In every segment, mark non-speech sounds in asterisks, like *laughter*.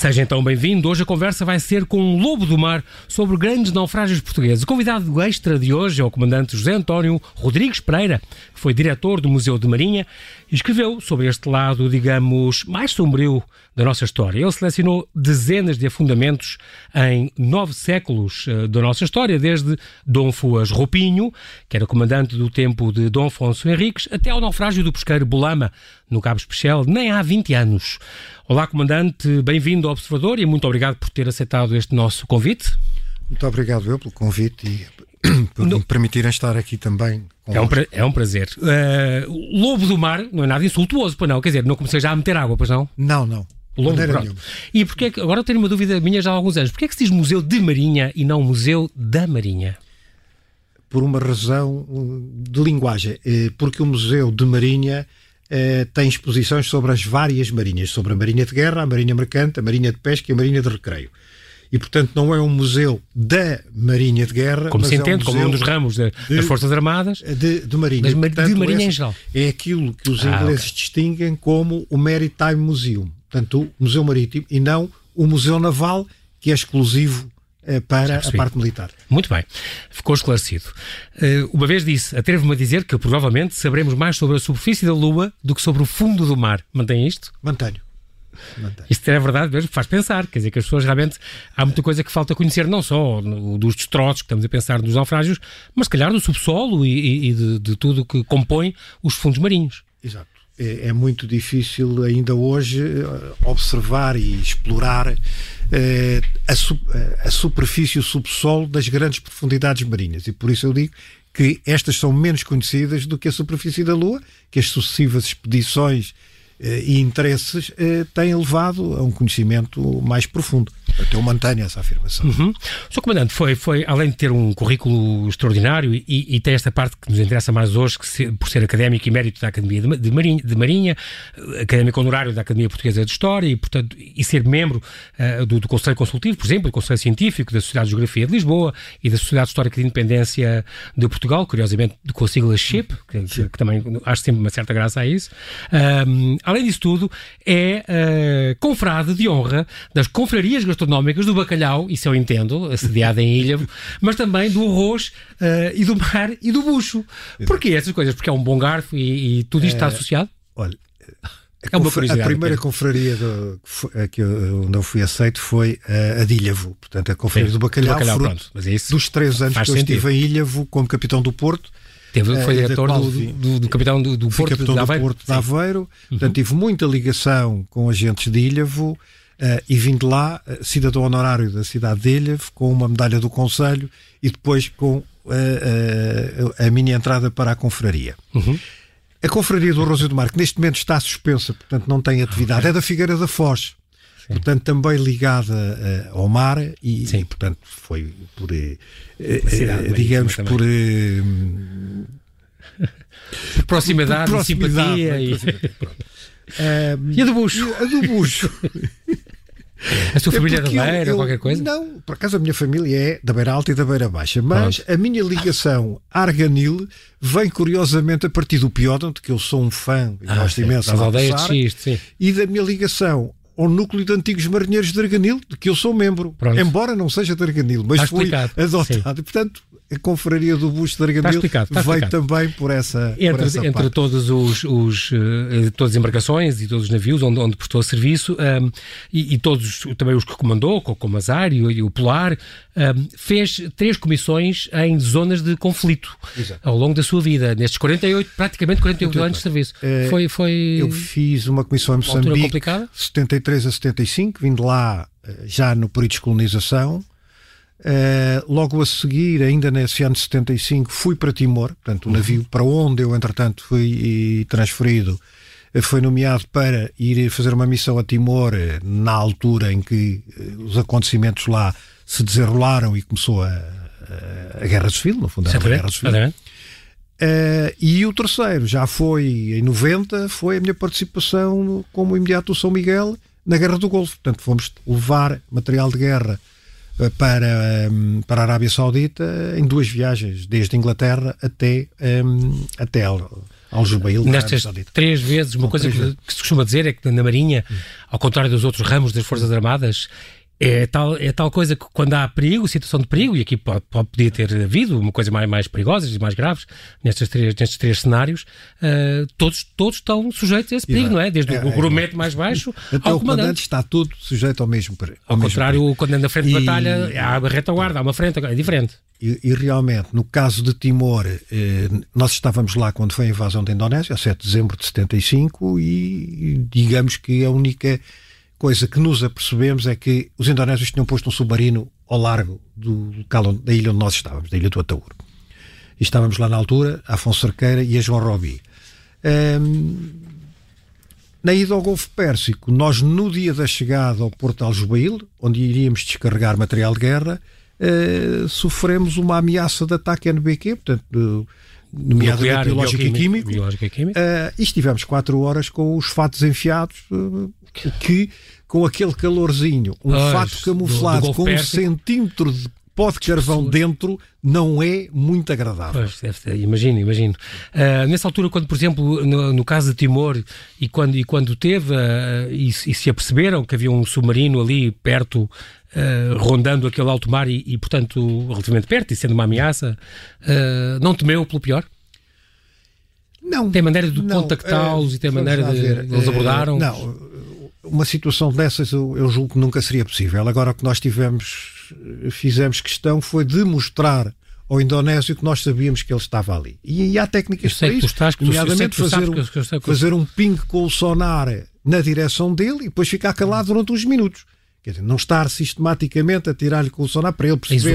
Seja então bem-vindo. Hoje a conversa vai ser com um lobo do mar sobre grandes naufrágios portugueses. O convidado extra de hoje é o comandante José António Rodrigues Pereira, foi diretor do Museu de Marinha e escreveu sobre este lado, digamos, mais sombrio da nossa história. Ele selecionou dezenas de afundamentos em nove séculos uh, da nossa história, desde Dom Fuas Roupinho, que era comandante do tempo de Dom Afonso Henriques, até ao naufrágio do pesqueiro Bolama, no Cabo Especial, nem há 20 anos. Olá, comandante, bem-vindo ao Observador e muito obrigado por ter aceitado este nosso convite. Muito obrigado eu pelo convite e *coughs* por me permitirem estar aqui também. É um, pra, é um prazer. Uh, lobo do mar não é nada insultuoso, pois não? Quer dizer, não comecei já a meter água, pois não? Não, não. Lobo, E porque é que, agora eu tenho uma dúvida minha já há alguns anos. Porquê é que se diz Museu de Marinha e não Museu da Marinha? Por uma razão de linguagem. Eh, porque o Museu de Marinha eh, tem exposições sobre as várias marinhas, sobre a Marinha de Guerra, a Marinha Mercante, a Marinha de Pesca e a Marinha de Recreio e, portanto, não é um museu da Marinha de Guerra. Como se entende, é um como um dos ramos de, de, das Forças Armadas. De, de Marinha. Mas, portanto, de Marinha em geral. É aquilo que os ah, ingleses okay. distinguem como o Maritime Museum. Portanto, o Museu Marítimo e não o Museu Naval, que é exclusivo eh, para a parte militar. Muito bem, ficou esclarecido. Uh, uma vez disse, atrevo-me a dizer que provavelmente saberemos mais sobre a superfície da Lua do que sobre o fundo do mar. Mantém isto? Mantenho. Isto é verdade mesmo, faz pensar. Quer dizer que as pessoas realmente. Há muita coisa que falta conhecer, não só dos destroços que estamos a pensar dos naufrágios, mas se calhar do subsolo e, e de, de tudo que compõe os fundos marinhos. Exato. É, é muito difícil ainda hoje eh, observar e explorar eh, a, su a superfície, o subsolo das grandes profundidades marinhas. E por isso eu digo que estas são menos conhecidas do que a superfície da Lua, que as sucessivas expedições eh, e interesses eh, têm levado a um conhecimento mais profundo. Até eu mantenho essa afirmação. Uhum. O Sr. Comandante foi, foi, além de ter um currículo extraordinário e, e tem esta parte que nos interessa mais hoje, que se, por ser académico e mérito da Academia de, de, Marinha, de Marinha, académico honorário da Academia Portuguesa de História e, portanto, e ser membro uh, do, do, Conselho Consultivo, por exemplo, do Conselho Científico da Sociedade de Geografia de Lisboa e da Sociedade Histórica de Independência de Portugal, curiosamente com a sigla SHIP, que, que, que, também acho sempre uma certa graça a isso. Um, além disso tudo, é uh, confrade de honra das confrarias gastronómicas do bacalhau, isso eu entendo, assediada em Ilha, *laughs* mas também do arroz uh, e do mar e do bucho. Porquê essas coisas? Porque é um bom garfo e, e tudo isto está eh, associado? Olha, é uma a primeira confraria do, que eu, onde eu fui aceito foi a, a de Ilhavo, portanto a confraria Sim, do Bacalhau, do bacalhau pronto, mas isso dos três anos que eu sentido. estive em Ilhavo como capitão do Porto Teve, foi eh, diretor do, do, do, capitão do, do Porto capitão de Aveiro. Do Porto de Aveiro. Portanto, uhum. tive muita ligação com agentes de Ilhavo uh, e vim de lá, uh, cidadão honorário da cidade de Ilhavo, com uma medalha do Conselho e depois com uh, a minha entrada para a confraria. Uhum. A confraria do Rosário do Mar, que neste momento está suspensa, portanto não tem atividade, é da Figueira da Foz. Sim. portanto também ligada uh, ao mar e, e, portanto foi por uh, digamos por, por *laughs* proximidade, por proximidade simpatia e... *laughs* e a do bucho a do bucho A sua família é da Beira ou qualquer coisa? Não, por acaso a minha família é da Beira Alta e da Beira Baixa, mas Pronto. a minha ligação *laughs* Arganil vem curiosamente a partir do Piódon, de que eu sou um fã e ah, gosto imenso das aldeias de Xiste, sim. e da minha ligação ao núcleo de antigos marinheiros de Arganil, de que eu sou membro, Pronto. embora não seja de Arganil, mas Está fui explicado. adotado. Sim. E, portanto, a Confraria do Busto de Arganil veio também por essa Entre, por essa entre parte. todos os, os, uh, todas as embarcações e todos os navios onde, onde prestou serviço um, ehm, e, e, todos também os que comandou, como a Zar e, e o Polar, um, ehm, fez três comissões em zonas de conflito Exato. ao longo da sua vida, nestes 48, praticamente 48 anos de serviço. É, foi, foi... Eu fiz uma comissão em Moçambique, 73 a 75, vindo lá eh, já no período de colonização, Uh, logo a seguir, ainda nesse ano de 75, fui para Timor, portanto, o uhum. navio para onde eu, entretanto, fui transferido eh, foi nomeado para ir fazer uma missão a Timor eh, na altura em que os acontecimentos lá se desenrolaram e começou a, a, a Guerra Civil, no fundo, a Guerra Civil. Uh, e o terceiro, já foi em 90, foi a minha participação como imediato do São Miguel na Guerra do Golfo. Portanto, fomos levar material de guerra para, hum, para a Arábia Saudita em duas viagens, desde Inglaterra até, um, até Aljubail, nestas três vezes, uma coisa que, que, se costuma dizer é que na Marinha, hum. ao contrário dos outros ramos das Forças Armadas, é tal, é tal coisa que quando há perigo, situação de perigo, e aqui pode, pode podia ter havido uma coisa mais, mais perigosa e mais graves nestes três, nestes três cenários, uh, todos, todos estão sujeitos a esse perigo, não é? Desde é, o grumete é, mais baixo *laughs* ao o comandante. está tudo sujeito ao mesmo perigo. Ao, ao contrário, perigo. quando anda na frente e... de batalha, há a retaguarda, há uma frente, é diferente. E, e, realmente, no caso de Timor, eh, nós estávamos lá quando foi a invasão da Indonésia, a 7 de dezembro de 75, e digamos que a única coisa que nos apercebemos é que os indonésios tinham posto um submarino ao largo do local da ilha onde nós estávamos, da ilha do Ataúr. E estávamos lá na altura, a Afonso Cerqueira e a João Robi. Um, na ida ao Golfo Pérsico, nós no dia da chegada ao Porto de Aljubail, onde iríamos descarregar material de guerra, uh, sofremos uma ameaça de ataque NBQ, portanto, nomeadamente biológico e químico, biológico e, químico. Uh, e estivemos quatro horas com os fatos enfiados, uh, que com aquele calorzinho, um fato camuflado do, do com Pérsico. um centímetro de pó de carvão dentro não é muito agradável. Pois, imagino, imagino. Uh, nessa altura, quando, por exemplo, no, no, caso de Timor, e quando, e quando teve, uh, e, e, se aperceberam que havia um submarino ali perto, uh, rondando aquele alto mar, e, e, portanto, relativamente perto, e sendo uma ameaça, não temeu pelo pior? Não. Tem maneira de contactá-los e tem maneira de. Eles abordaram? Não uma situação dessas eu, eu, julgo que nunca seria possível. Agora o que nós tivemos, fizemos questão foi demonstrar ao indonésio que nós sabíamos que ele estava ali. E, e há técnicas para isso, estás, nomeadamente fazer, um, fazer um ping com o sonar na direção dele e depois ficar calado durante uns minutos. Quer dizer, não estar sistematicamente a tirar-lhe com o sonar para ele perceber. Isso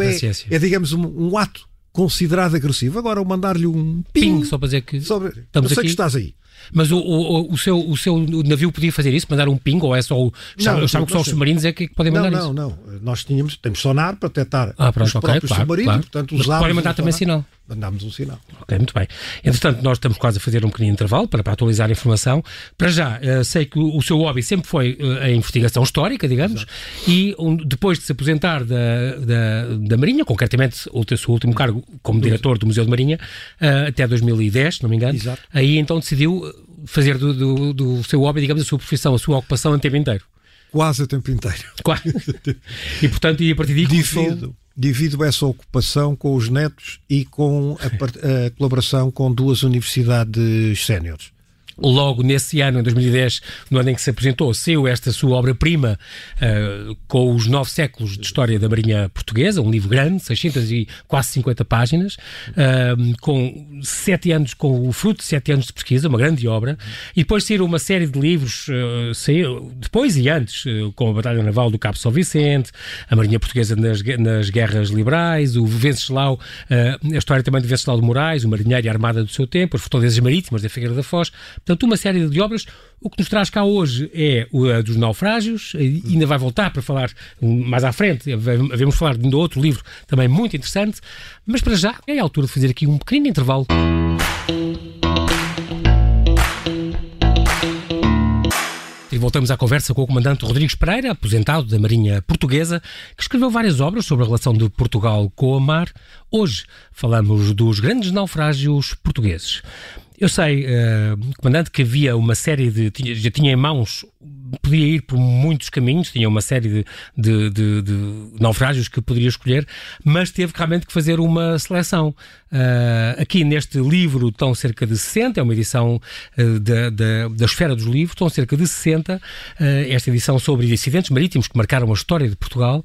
é, é, digamos, um, um, ato considerado agressivo. Agora, mandar-lhe um ping, ping, só para dizer que sobre, estamos eu sei aqui. que estás aí. Mas o, o, o, seu, o seu navio podia fazer isso? Mandar um ping? Ou é só o. Não, eu achava que só os submarinos é que podem mandar não, isso? Não, não. Nós tínhamos, temos sonar para detectar ah, pronto, os okay, próprios claro, submarinos, claro. portanto usámos. Podem mandar também sinal. Mandámos um sinal. Ok, muito bem. Entretanto, nós estamos quase a fazer um pequenino intervalo para, para atualizar a informação. Para já, uh, sei que o, o, seu hobby sempre foi uh, a investigação histórica, digamos, Exato. e um, depois de se aposentar da, da, da Marinha, concretamente o seu último cargo como diretor do Museu de Marinha, uh, até 2010, se não me engano, Exato. aí então decidiu fazer do, do, do seu hobby, digamos, a sua profissão, a sua ocupação a tempo inteiro. Quase a tempo inteiro. Quase. *laughs* *laughs* e portanto, e a partir daí divido, divido essa ocupação com os netos e com a, a colaboração com duas universidades séniores logo nesse ano, em 2010, no ano em que se apresentou, saiu esta sua obra-prima uh, com os nove séculos de história da Marinha Portuguesa, um livro grande, 600 e quase 50 páginas, uh, com sete anos, com o fruto de sete anos de pesquisa, uma grande obra, e depois saíram uma série de livros, uh, saiu, depois e antes, com a Batalha Naval do Cabo São Vicente, a Marinha Portuguesa nas, nas Guerras Liberais, o Venceslau, a história também de Venceslau de Moraes, o marinheiro e a armada do seu tempo, as fortalezas marítimas da Figueira da Foz, Portanto, uma série de obras. O que nos traz cá hoje é a dos naufrágios, ainda vai voltar para falar mais à frente, vamos falar de outro livro também muito interessante, mas para já é a altura de fazer aqui um pequeno intervalo. E voltamos à conversa com o comandante Rodrigues Pereira, aposentado da Marinha Portuguesa, que escreveu várias obras sobre a relação de Portugal com o mar. Hoje falamos dos grandes naufrágios portugueses. Eu sei, uh, comandante, que havia uma série de. Tinha, já tinha em mãos podia ir por muitos caminhos, tinha uma série de, de, de, de, naufrágios que poderia escolher, mas teve realmente que fazer uma seleção. Uh, aqui neste livro estão cerca de 60, é uma edição uh, da, da, da esfera dos livros, estão cerca de 60, uh, esta edição sobre incidentes marítimos que marcaram a história de Portugal,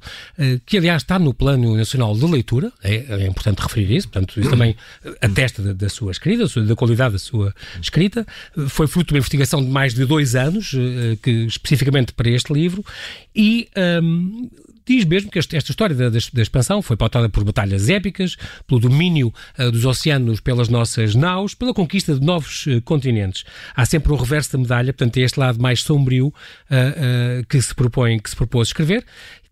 que aliás está no Plano Nacional de Leitura, é, é importante referir isso, portanto isso também atesta da, da sua escrita, da qualidade da sua escrita, foi fruto de uma investigação de mais de dois anos, que especificamente para este livro, e um, diz mesmo que esta, história da, da, expansão foi pautada por batalhas épicas, pelo domínio uh, dos oceanos pelas nossas naus, pela conquista de novos uh, continentes. Há sempre o reverso da medalha, portanto, é este lado mais sombrio uh, que se propõe, que se propôs escrever,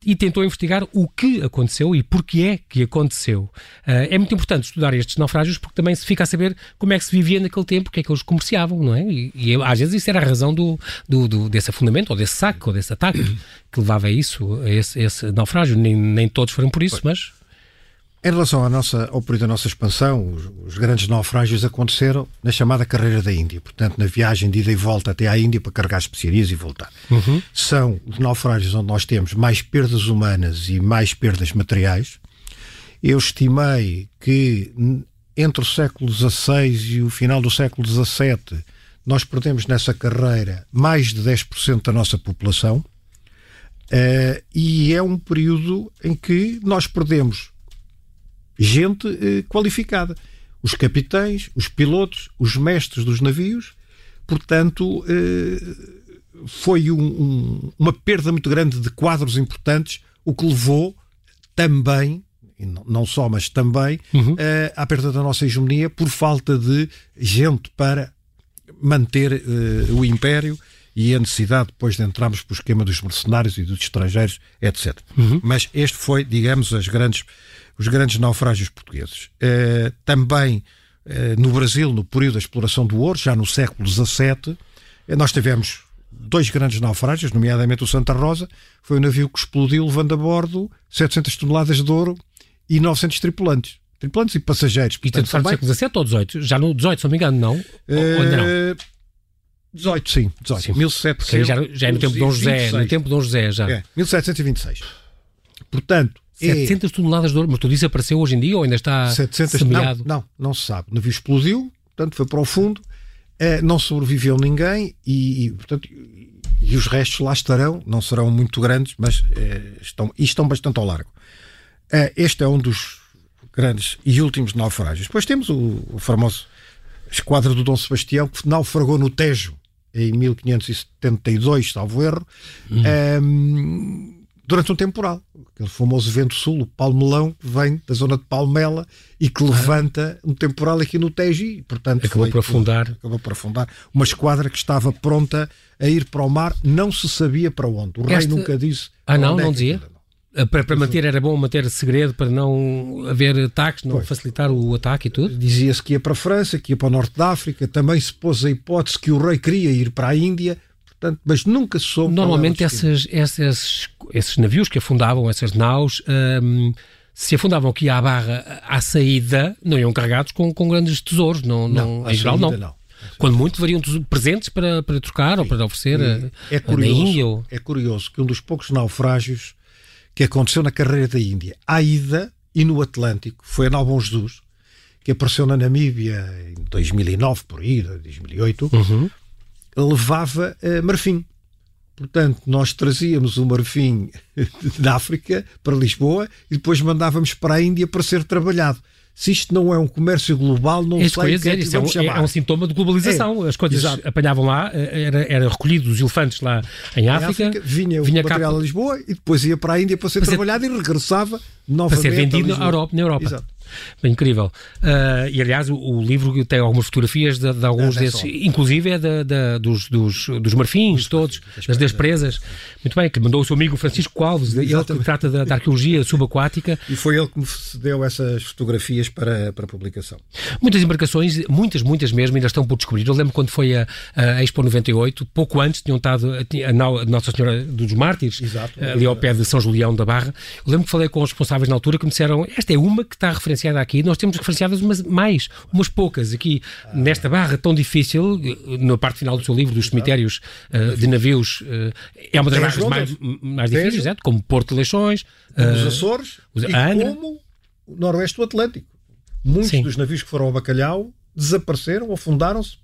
e tentou investigar o que aconteceu e porquê é que aconteceu. Uh, é muito importante estudar estes naufrágios porque também se fica a saber como é que se vivia naquele tempo, o que é que eles comerciavam, não é? E, e às vezes isso era a razão do, do, do, desse afundamento, ou desse saco, ou desse ataque que levava a isso, a esse, esse naufrágio. Nem, nem todos foram por isso, mas... Em relação à nossa, ao período da nossa expansão, os, os, grandes naufrágios aconteceram na chamada Carreira da Índia, portanto, na viagem de ida e volta até à Índia para carregar especiarias e voltar. Uhum. São os naufrágios onde nós temos mais perdas humanas e mais perdas materiais. Eu estimei que entre o século XVI e o final do século XVII nós perdemos nessa carreira mais de 10% da nossa população. Uh, e é um período em que nós perdemos gente uh, qualificada. Os capitães, os pilotos, os mestres dos navios. Portanto, uh, foi um, um, uma perda muito grande de quadros importantes, o que levou também não só, mas também, uhum. à perda da nossa hegemonia por falta de gente para manter uh, o império e a necessidade depois de entrarmos para o esquema dos mercenários e dos estrangeiros, etc. Uhum. Mas este foi, digamos, as grandes, os grandes naufrágios portugueses. Uh, também uh, no Brasil, no período da exploração do ouro, já no século XVII, nós tivemos dois grandes naufrágios, nomeadamente o Santa Rosa, foi um navio que explodiu levando a bordo 700 toneladas de ouro e 900 tripulantes tripulantes e passageiros. E tanto faz século XVII ou XVIII? Já no XVIII, se não me engano, não? Ou ainda não? 18, sim, 18. Sim. 1700, já, já é no tempo de Dom José, no tempo de Dom José já. É, 1726. Portanto, 700 é... toneladas de ouro, mas tu disse apareceu hoje em dia ou ainda está 700, semeado? Não, não, não se sabe. O navio explodiu, portanto foi para o fundo, é, não sobreviveu ninguém e, e, portanto, e os restos lá estarão, não serão muito grandes, mas é, estão, estão bastante ao largo. É, este é um dos grandes e últimos naufrágios. Depois temos o, o famoso esquadra do Dom Sebastião, que naufragou no Tejo em 1572, salvo erro, uhum. um, ehm, durante um temporal. Aquele famoso vento sul, o palmelão, que vem da zona de Palmela e que levanta um temporal aqui no Tejo e, portanto, acabou por afundar. Acabou por afundar. Uma esquadra que estava pronta a ir para o mar, não se sabia para onde. O rei nunca disse. Ah, não, não é dizia? Eh, para, para manter, era bom manter segredo para não haver ataques, não pois. facilitar o ataque e tudo? Dizia-se que ia para a França, que ia para o Norte da África, também se pôs a hipótese que o rei queria ir para a Índia, portanto, mas nunca soube. Normalmente esses, esses, esses navios que afundavam, essas naus, hum, se afundavam aqui à barra à saída, não iam carregados com, com grandes tesouros, não, não, não em geral não. não. Quando muito variam presentes para, para trocar Sim. ou para oferecer é, é curioso, na Índia. Ou... É curioso que um dos poucos naufrágios que aconteceu na carreira da Índia. À ida e no Atlântico, foi a Nalbon Jesus, que apareceu na Namíbia em 2009, por aí, 2008, uhum. Levava uh, marfim. Portanto, nós trazíamos o marfim *laughs* da África para Lisboa e depois mandávamos para a Índia para ser trabalhado se isto não é um comércio global, não isso sei o que é que vamos é um. É um sintoma de globalização. É, As coisas exato. apanhavam lá, eh, era, era recolhido os elefantes lá em África, em África vinha, vinha o material a Lisboa e depois ia para a Índia para ser para trabalhado ser... e regressava novamente para ser vendido Europa. Na Europa. Exato. Bem, incrível. Uh, e aliás, o, o, livro tem algumas fotografias de, de alguns é, desses, inclusive é da, da, dos, dos, dos marfins, todos, das, das presas. Muito bem, que mandou o seu amigo Francisco Alves, ele que trata da, da, arqueologia subaquática. E foi ele que me cedeu essas fotografias para, para publicação. Muitas embarcações, muitas, muitas mesmo, ainda estão por descobrir. Eu lembro quando foi a, a Expo 98, pouco antes tinham estado a, a Nossa Senhora dos Mártires, Exato, ali ao pé de São Julião da Barra. Eu lembro que falei com os responsáveis na altura que me disseram: esta é uma que está referenciada referenciada aqui, nós temos referenciadas umas, mais, umas poucas aqui, ah. nesta barra tão difícil, na parte final do seu livro, dos cemitérios uh, de navios, uh, é uma das barras mais, mais difíceis, exato, como Porto de Leixões, uh, os Açores os, e como o Noroeste do Atlântico. Muitos Sim. dos navios que foram ao Bacalhau desapareceram, afundaram-se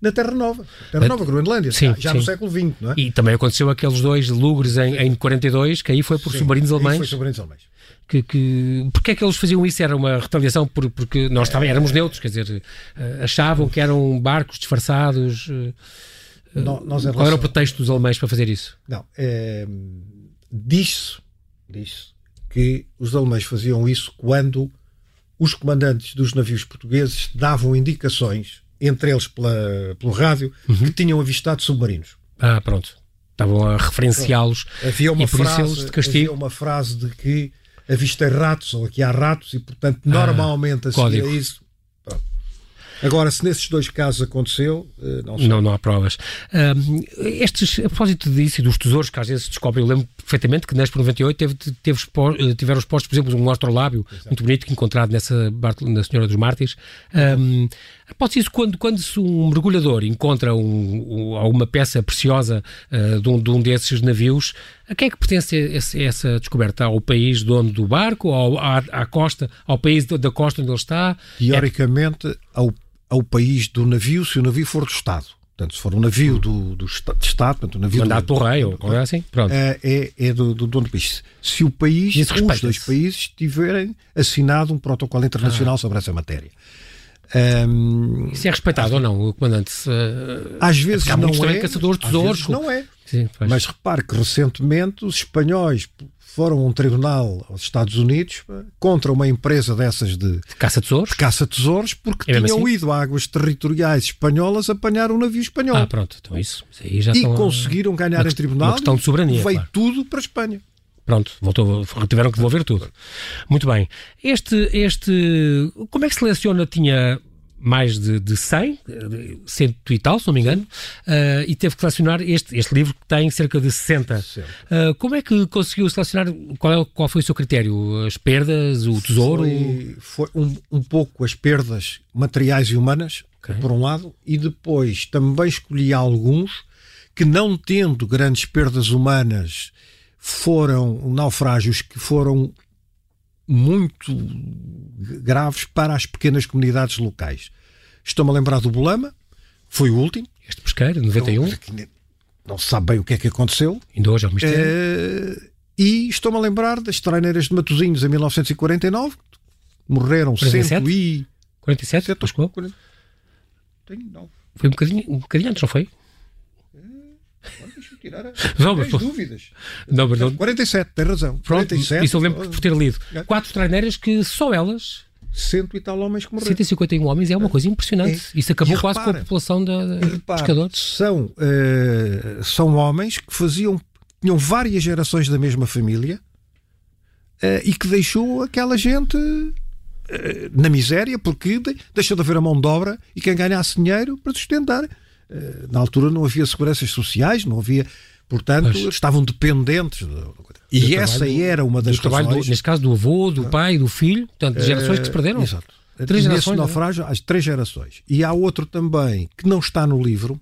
na Terra Nova. Terra Nova, Groenlândia, sim, já sim. no século XX, não é? E também aconteceu aqueles dois lugres em, em 42, que aí foi por sim, submarinos alemães. Foi submarinos alemães que, que porque é que eles faziam isso? Era uma retaliação por, porque nós também éramos neutros, quer dizer, eh, achavam que eram barcos disfarçados. Eh, não, relação... Qual era o pretexto dos alemães para fazer isso? Não, é, diz-se diz que os alemães faziam isso quando os comandantes dos navios portugueses davam indicações, entre eles pela, pelo rádio, uhum. que tinham avistado submarinos. Ah, pronto. Estavam a referenciá-los. Havia uma, frase, havia uma frase de que avistei ratos, ou aqui há ratos, e portanto, normalmente ah, a seguir a isso. Agora, se nesses dois casos aconteceu, uh, não sei. Não, não há provas. Uh, estes, a propósito disso e dos tesouros que às vezes se descobrem, eu lembro perfeitamente que neste 98 teve, teve, eh, tiveram expostos, por exemplo, um astrolábio Exato. muito bonito que encontrado nessa na Senhora dos Mártires. Um, Após isso, quando, quando um mergulhador encontra um, um, alguma peça preciosa uh, de, um, de, um, desses navios, a quem é que pertence esse, essa descoberta? Ao país dono do barco, ao, à, à costa, ao país da costa onde ele está? Teoricamente, é... ao, ao país do navio, se o navio for do Estado. Portanto, se for um navio do, do, de Estado, portanto, um navio Mandado do, por rei ou coisa assim, pronto. É, é, é do, do dono do país. Se o país, os dois países tiverem assinado um protocolo internacional ah. sobre essa matéria. Um, Isso é respeitado ou não, o comandante? Uh, às vezes não é. Caçadores de tesouros. não é. Sim, Mas repare que recentemente os espanhóis foram a um tribunal aos Estados Unidos contra uma empresa dessas de, de caça-tesouros de caça-tesouros porque é tinham assim? ido a águas territoriais espanholas apanhar um navio espanhol. Ah, pronto, então isso. e conseguiram ganhar em tribunal. Uma questão de soberania. Veio claro. tudo para a Espanha. Pronto, voltou, tiveram que devolver tudo. Muito bem. Este, este, como é que seleciona? Tinha mais de, de 100, cento e tal, se não me engano, uh, e teve que selecionar este, este livro que tem cerca de 60. Uh, como é que conseguiu selecionar? Qual, é, qual foi o seu critério? As perdas, o tesouro? Foi, foi um, um pouco as perdas materiais e humanas, okay. por um lado, e depois também escolhi alguns que, não tendo grandes perdas humanas, foram naufrágios que foram muito graves para as pequenas comunidades locais. Estou-me a lembrar do Bolama, foi o último. Este pesqueiro, 91. Não, não se sabe bem o que é que aconteceu. Ainda hoje é um mistério. Uh, e estou-me a lembrar das treineiras de Matosinhos em 1949. Morreram 47? e... 47? 47 40... Tenho, não. Foi um bocadinho, um bocadinho antes, não foi? Tirar não, mas, dúvidas. Não, mas não... 47, tem razão. Pronto, 47, isso eu lembro por ter lido. Quatro treineiras que só elas cento e tal homens que morreram. 151 homens é uma coisa impressionante. É. Isso acabou quase com a população de, de pescadores. São, uh, são homens que faziam, tinham várias gerações da mesma família uh, e que deixou aquela gente uh, na miséria porque deixou de haver a mão de obra e quem ganhasse dinheiro para sustentar. Na altura não havia seguranças sociais, não havia. Portanto, pois. estavam dependentes. E essa era uma das razões. Do, neste caso, do avô, do pai, do filho, portanto, gerações que se perderam. Exato. Três Nesse gerações. É? naufrágio, as três gerações. E há outro também que não está no livro,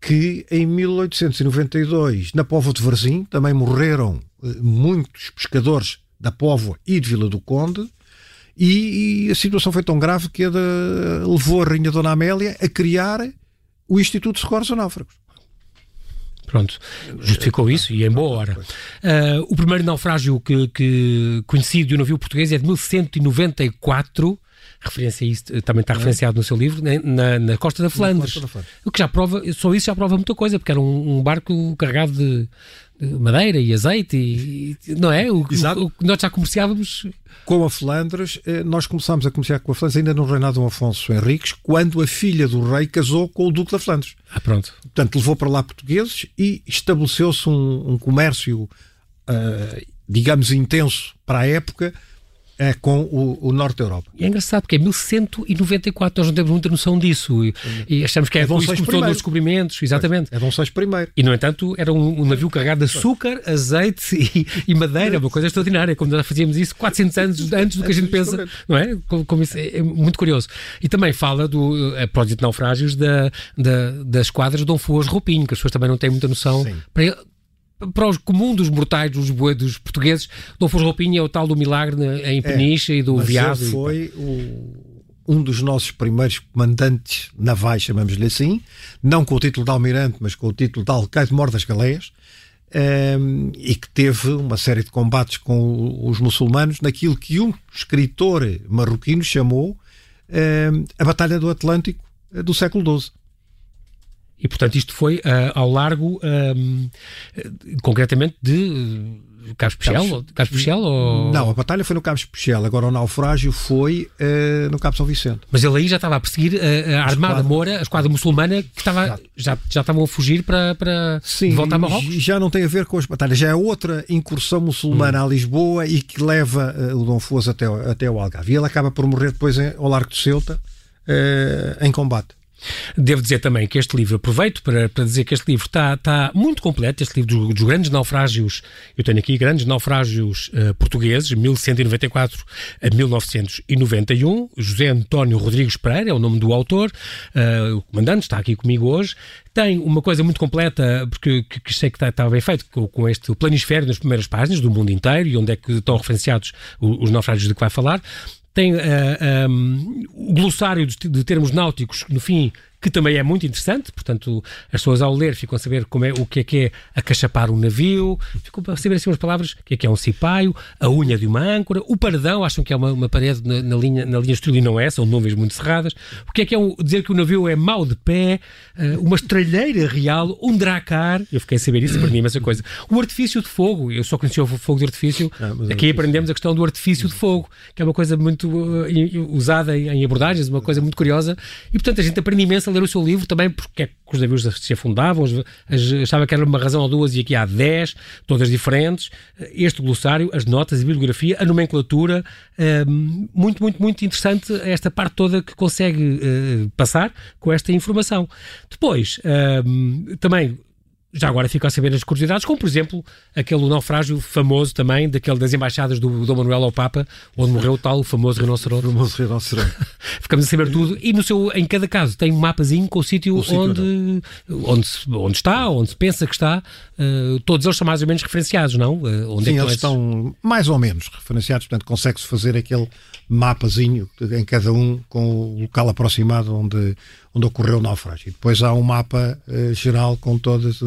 que em 1892, na Póvoa de Varzim, também morreram eh, muitos pescadores da Póvoa e de Vila do Conde, e, e a situação foi tão grave que a de, levou a Rainha Dona Amélia a criar o Instituto de Socorros a Náufragos. Pronto, justificou isso e em boa hora. Uh, o primeiro naufrágio que, que conhecido de um navio português é de 1194 referência a isso, também está referenciado no seu livro, na, na Costa da Flandres. O que já prova, só isso já prova muita coisa, porque era um, um barco carregado de, madeira e azeite, e, não é? O, o, que nós já comerciávamos. Com a Flandres, eh, nós começámos a comerciar com a Flandres ainda no reinado de Afonso Henriques, quando a filha do rei casou com o Duque da Flandres. Ah, pronto. Portanto, levou para lá portugueses e estabeleceu-se um, um comércio, uh, digamos, intenso para a época é com o, o, Norte da Europa. E é engraçado porque é 1194, nós não temos muita noção disso e, e achamos que é, é com isso começou nos descobrimentos, exatamente. É Dom Seixas I. E no entanto era um, um navio carregado de açúcar, azeite e, e, madeira, uma coisa extraordinária, como nós fazíamos isso 400 anos antes do que a gente pensa, não é? Como, como isso é, é, muito curioso. E também fala do, a propósito de naufrágios, da, da, das quadras de Dom Fuas Roupinho, que as pessoas também não têm muita noção. Sim. Para para os comum dos mortais, dos, dos portugueses, Dom Roupinha é o tal do milagre em é, Peniche é, e do mas Viado. Ele foi o, um dos nossos primeiros comandantes navais, chamamos-lhe assim, não com o título de almirante, mas com o título de alcaide-mor das galeias, um, ehm, e que teve uma série de combates com os muçulmanos naquilo que um escritor marroquino chamou um, ehm, a Batalha do Atlântico eh, do século XII. E, portanto, isto foi uh, ao largo, um, concretamente, de uh, Cabo Especial? Cabo Especial ou... Não, a batalha foi no Cabo Especial, agora o naufrágio foi uh, no Cabo São Vicente. Mas ele aí já estava a perseguir uh, a, a Armada esquadra... Moura, a esquadra muçulmana, que estava, já, já estavam a fugir para, para Sim, voltar a Marrocos? já não tem a ver com as batalhas, já é outra incursão muçulmana hum. a Lisboa e que leva uh, o Dom Foz até, até o Algarve. E ele acaba por morrer depois em, ao Largo de Ceuta, em combate. Devo dizer também que este livro, aproveito para, para dizer que este livro está, está muito completo, este livro dos, dos grandes naufrágios, eu tenho aqui grandes naufrágios uh, portugueses, 1194 a 1991, José António Rodrigues Pereira é o nome do autor, uh, o comandante está aqui comigo hoje, tem uma coisa muito completa, porque que, que sei que está, está bem feito, com, com, este planisfério nas primeiras páginas do mundo inteiro e onde é que estão referenciados os, os naufrágios de que vai falar tem uh, eh, um, o glossário de, de termos náuticos, no fim, que também é muito interessante, portanto, as pessoas ao ler ficam a saber como é, o que é que é acachapar um navio, ficam a saber assim umas palavras, o que é que é um cipaio, a unha de uma âncora, o paredão, acham que é uma, uma parede na, na, linha, na linha estrela e não é, são nuvens muito cerradas, o que é que é um, dizer que o navio é mau de pé, uh, uma estrelheira real, um dracar, eu fiquei a saber isso, aprendi essa coisa, o artifício de fogo, eu só conhecia o fogo de artifício, ah, aqui aprendemos a questão do artifício de fogo, que é uma coisa muito uh, usada em, em abordagens, uma coisa muito curiosa, e portanto a gente aprende imenso ler o seu livro também porque é que os navios se afundavam, achava que era uma razão ou duas e aqui há dez, todas diferentes. Este glossário, as notas, a bibliografia, a nomenclatura, hum, muito, muito, muito interessante esta parte toda que consegue eh, passar com esta informação. Depois, hum, também já agora fico a saber as curiosidades, como por exemplo aquele naufrágio famoso também, daquele das embaixadas do Dom Manuel ao Papa, onde morreu o tal famoso rinoceronte. *laughs* O famoso rinoceronte. Ficamos a saber tudo. E no seu, em cada caso tem um mapazinho com o sítio onde, onde, onde está, onde se pensa que está. Uh, todos eles são mais ou menos referenciados, não? Uh, onde Sim, é eles estão mais ou menos referenciados, portanto consegue-se fazer aquele mapazinho em cada um com o local aproximado onde, onde ocorreu o naufrágio. E depois há um mapa uh, geral com todos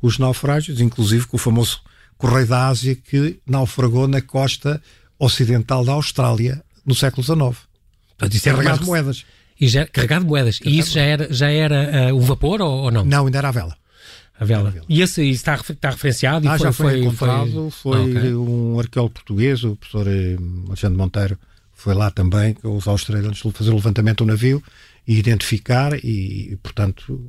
os naufrágios, inclusive com o famoso Correio da Ásia que naufragou na costa ocidental da Austrália no século XIX. Portanto, isso é carregado de moedas. E já, carregado de moedas. Carregado e isso já era, já era uh, um vapor ou, ou, não? Não, ainda era a vela. A vela. A vela. E esse está, está referenciado? Ah, e foi, já foi, foi encontrado. Foi, foi okay. um arqueólogo português, o professor eh, Alexandre Monteiro, foi lá também, com os australianos, fazer o levantamento do navio identificar e, portanto,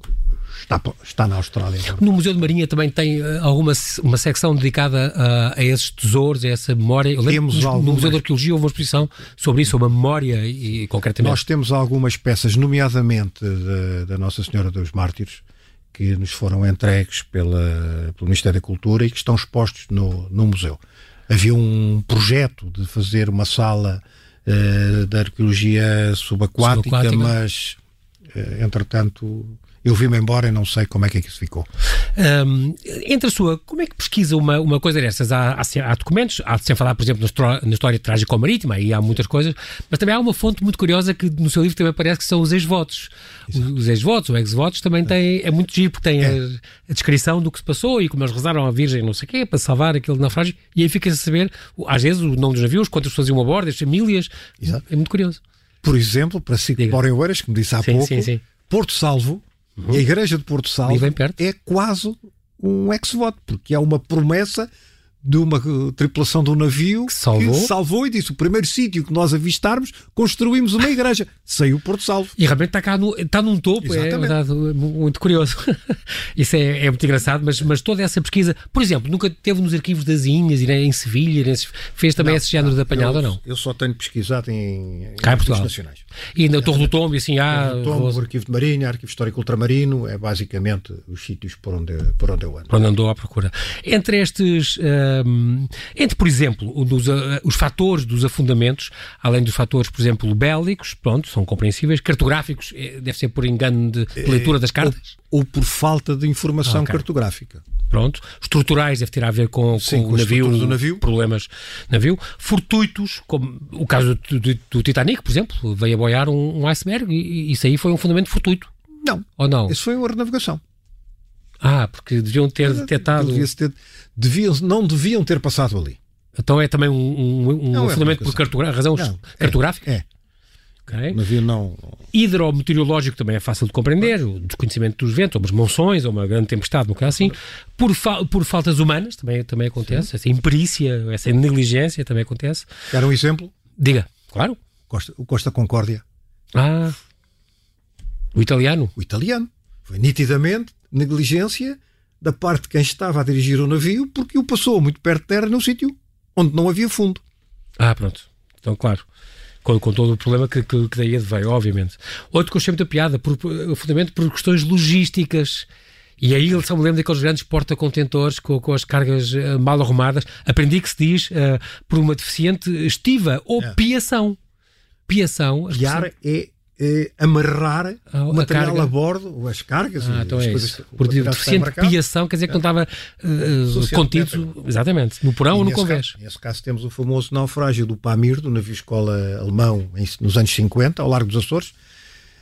está, está na Austrália. No Museu de Marinha também tem uh, alguma uma secção dedicada uh, a esses tesouros, a essa memória. Temos lembro, algumas... No Museu de Arqueologia houve uma exposição sobre isso, sobre a memória e, concretamente. Nós temos algumas peças, nomeadamente da, da Nossa Senhora dos Mártires, que nos foram entregues pela, pelo Ministério da Cultura e que estão expostos no, no museu. Havia um projeto de fazer uma sala uh, da arqueologia subaquática, subaquática. mas uh, entretanto eu vi-me embora e não sei como é que, é que isso ficou. Um, entre a sua, como é que pesquisa uma, uma coisa dessas? Há, há, há documentos, há sem falar, por exemplo, na história, na história trágico-marítima, aí há muitas coisas, mas também há uma fonte muito curiosa que no seu livro também parece que são os ex-votos. Os ex-votos, ou ex-votos, também tem, é muito giro, porque tem é. a, a, descrição do que se passou e como eles rezaram a Virgem, não sei o quê, para salvar aquele naufrágio, e aí fica-se a saber, às vezes, o nome dos navios, quantas pessoas iam a bordo, as famílias. Exato. É muito curioso. Por exemplo, para citar em Oeiras, que me disse há sim, pouco, sim, sim. Porto Salvo Uhum. A igreja de Porto Salvo é quase um ex-voto, porque é uma promessa de uma tripulação de um navio que salvou, que salvou e disse: o primeiro sítio que nós avistarmos, construímos uma igreja. *laughs* Saiu Porto Salvo. E realmente está cá no, está num topo, é verdade, muito curioso. *laughs* Isso é, é, muito engraçado, mas, mas toda essa pesquisa, por exemplo, nunca teve nos arquivos das Inhas e em Sevilha, fez também não, esse género não, de apanhado eu, ou não? Eu só tenho pesquisado em, em cá em Portugal. nacionais. E na Torre do Tombo, assim há. Ah, Tombo, o Arquivo de Marinha, Arquivo Histórico Ultramarino, é basicamente os sítios por onde, por onde eu ando. Por onde andou à procura. Entre estes. Uh, entre, por exemplo, dos, uh, os fatores dos afundamentos, além dos fatores, por exemplo, bélicos, pronto, são compreensíveis, cartográficos, eh, deve ser por engano de, de leitura das cartas? Ou, ou, por falta de informação okay. cartográfica. Pronto. Estruturais deve ter a ver com, Sim, com, com o navio, do navio, problemas navio. Fortuitos, como o caso do, do, do Titanic, por exemplo, veio a boiar um, um iceberg e, e isso aí foi um fundamento fortuito. Não. Ou não? Isso foi uma renavegação. Ah, porque deviam ter detectado. Ter, deviam, não deviam ter passado ali. Então é também um, um, um não, é fundamento é por cartográfica, razão não, cartográfica? É. é. Okay. Navio não. Hidrometeorológico também é fácil de compreender, o desconhecimento dos ventos, ou umas monções, ou uma grande tempestade, um assim. Por, fa por faltas humanas também, também acontece, Sim. essa imperícia, essa negligência também acontece. Quer um exemplo? Diga, claro. Costa, o Costa Concórdia. Ah, o italiano? O italiano. Foi nitidamente negligência da parte de quem estava a dirigir o navio, porque o passou muito perto de terra num sítio onde não havia fundo. Ah, pronto. Então, claro. Com, com todo o problema que, que, que daí veio, obviamente. Outro que eu achei muita piada, por, fundamento por questões logísticas. E aí só me lembro daqueles grandes porta-contentores com, com, as cargas uh, mal arrumadas. Aprendi que se diz uh, por uma deficiente estiva ou é. piação. Piação. Piar é eh, amarrar ah, o material carga. a bordo, as cargas. Ah, então é isso. Por deficiente piação, quer dizer que não estava uh, contido, exatamente, no porão ou no convés. Nesse caso temos o famoso naufrágio do Pamir, do navio escola alemão, em, nos anos 50, ao largo dos Açores,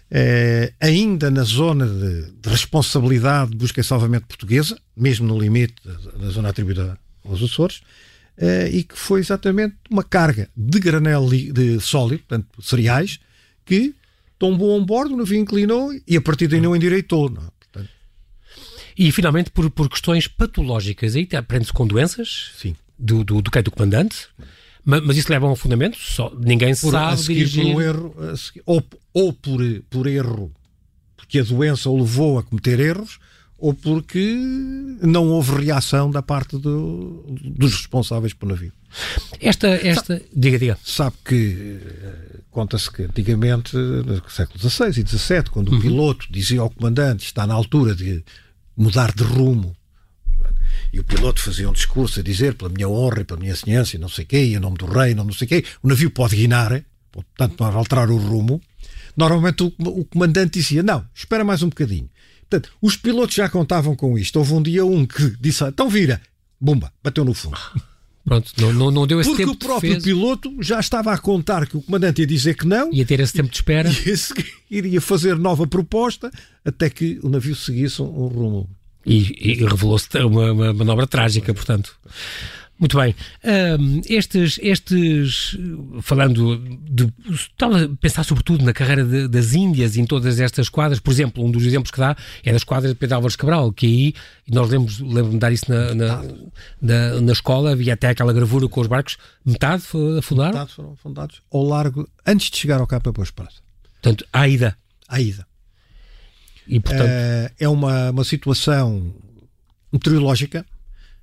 eh, ainda na zona de, de, responsabilidade de busca e salvamento portuguesa, mesmo no limite da, da zona atribuída aos Açores, eh, e que foi exatamente uma carga de granel de sólido, portanto, cereais, que tombou a bordo, o navio inclinou e a partir daí não endireitou. Não? É? Portanto... E finalmente por, por questões patológicas, aí aprende-se com doenças Sim. Do, do, do, que é do comandante, mas, mas, isso leva a um fundamento, só, ninguém por, sabe a seguir dirigir... por um erro, seguir, ou, ou por, por erro, porque a doença o levou a cometer erros, ou porque não houve reação da parte do, dos responsáveis pelo navio. Esta, esta, sabe, diga, diga. Sabe que eh, conta-se que antigamente, no século XVI e XVII, quando o uhum. piloto dizia ao comandante está na altura de mudar de rumo, e o piloto fazia um discurso a dizer pela minha honra e pela minha ciência, não sei o quê, em nome do rei, não sei o quê, o navio pode guinar, portanto, para alterar o rumo. Normalmente o, o comandante dizia: Não, espera mais um bocadinho. Portanto, os pilotos já contavam com isto. Houve um dia um que disse: então vira, bomba, bateu no fundo. *laughs* Pronto, não, não, não deu esse Porque tempo. Porque o próprio piloto já estava a contar que o comandante ia dizer que não. Ia ter esse tempo de espera. *laughs* E iria fazer nova proposta até que o navio seguisse um rumo. E, e revelou-se uma, uma manobra trágica, portanto. Muito bem. Um, estes, estes, falando de. Estava a pensar sobretudo na carreira de, das Índias em todas estas quadras. Por exemplo, um dos exemplos que dá é das quadras de Pedro Álvares Cabral, que aí, nós lembro, lembro de dar isso na, na, na, na, escola, havia até aquela gravura com os barcos, metade afundaram? Metade foram afundados ao largo, antes de chegar ao Capa Boa Esperança. Portanto, à ida. À ida. E, portanto... É, é uma, uma situação meteorológica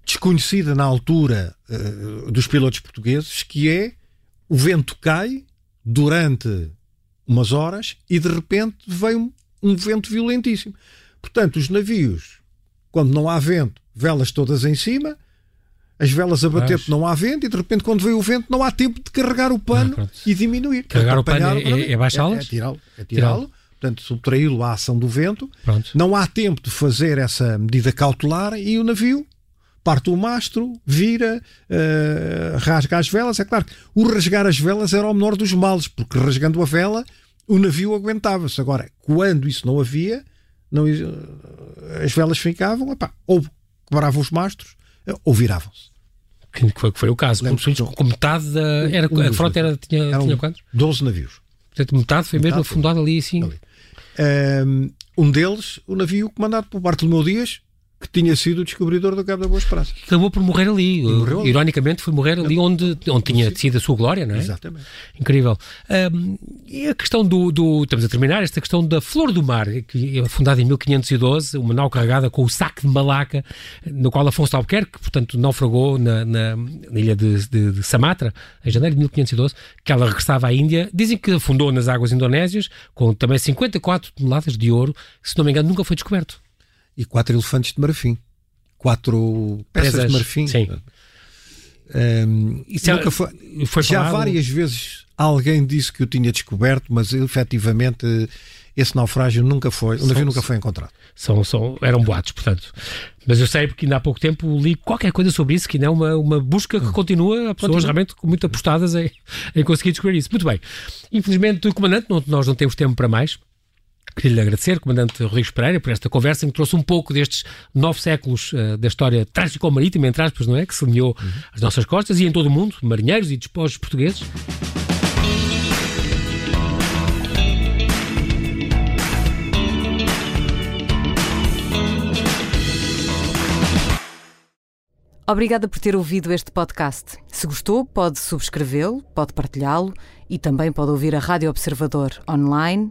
desconhecida na altura uh, dos pilotos portugueses, que é o vento cai durante umas horas e de repente vem um, um vento violentíssimo. Portanto, os navios, quando não há vento, velas todas em cima, as velas a bater não há vento e de repente quando vem o vento não há tempo de carregar o pano ah, e diminuir. Carregar o pano é, é, é baixá-las? É, é tirá-lo. É tirá-lo. Portanto, subtraí-lo à ação do vento. Pronto. Não há tempo de fazer essa medida cautelar e o navio parte o mastro, vira, uh, rasga as velas. É claro que o rasgar as velas era o menor dos males, porque rasgando a vela o navio aguentava-se. Agora, quando isso não havia, não, uh, as velas ficavam, epá, ou quebravam os mastros uh, ou viravam-se. Que foi, que foi o caso, Lembro, com metade da. Era, um a frota era, tinha, tinha quantos? 12 navios. Portanto, metade foi metade mesmo afundado ali assim. Ali. Um deles, o navio comandado por Bartolomeu Dias, que tinha sido o descobridor do Cabo da Boa Esperança. Acabou por morrer ali. Morreu. Ironicamente, foi morrer ali onde, onde tinha sido a sua glória, não é? Exatamente. Incrível. Um, e a questão do, do, Estamos a terminar, esta questão da Flor do Mar, que é fundada em 1512, uma nau carregada com o saque de Malaca, no qual Afonso Albuquerque, portanto, naufragou na, na, na ilha de, de, de, Samatra, em janeiro de 1512, que ela regressava à Índia. Dizem que afundou nas águas indonésias, com também 54 toneladas de ouro, que, se não me engano, nunca foi descoberto e quatro elefantes de marfim. Quatro peças Presas, de marfim. Sim. Um, Isso nunca foi, foi já falado... várias vezes alguém disse que eu tinha descoberto, mas efetivamente esse naufrágio nunca foi, o navio nunca foi encontrado. São, são, eram boatos, portanto. Mas eu sei porque ainda há pouco tempo li qualquer coisa sobre isso, que ainda é uma, uma busca que hum. continua, há pessoas realmente muito apostadas em, em conseguir descobrir isso. Muito bem. Infelizmente, o comandante, não, nós não temos tempo para mais. Queria lhe agradecer, Comandante Rodrigues Pereira, por esta conversa em que trouxe um pouco destes nove séculos uh, da história trágico-marítima, entre aspas, não é? Que semeou uhum. as nossas costas e em todo o mundo, marinheiros e despojos portugueses. Obrigada por ter ouvido este podcast. Se gostou, pode subscrevê-lo, pode partilhá-lo e também pode ouvir a Rádio Observador online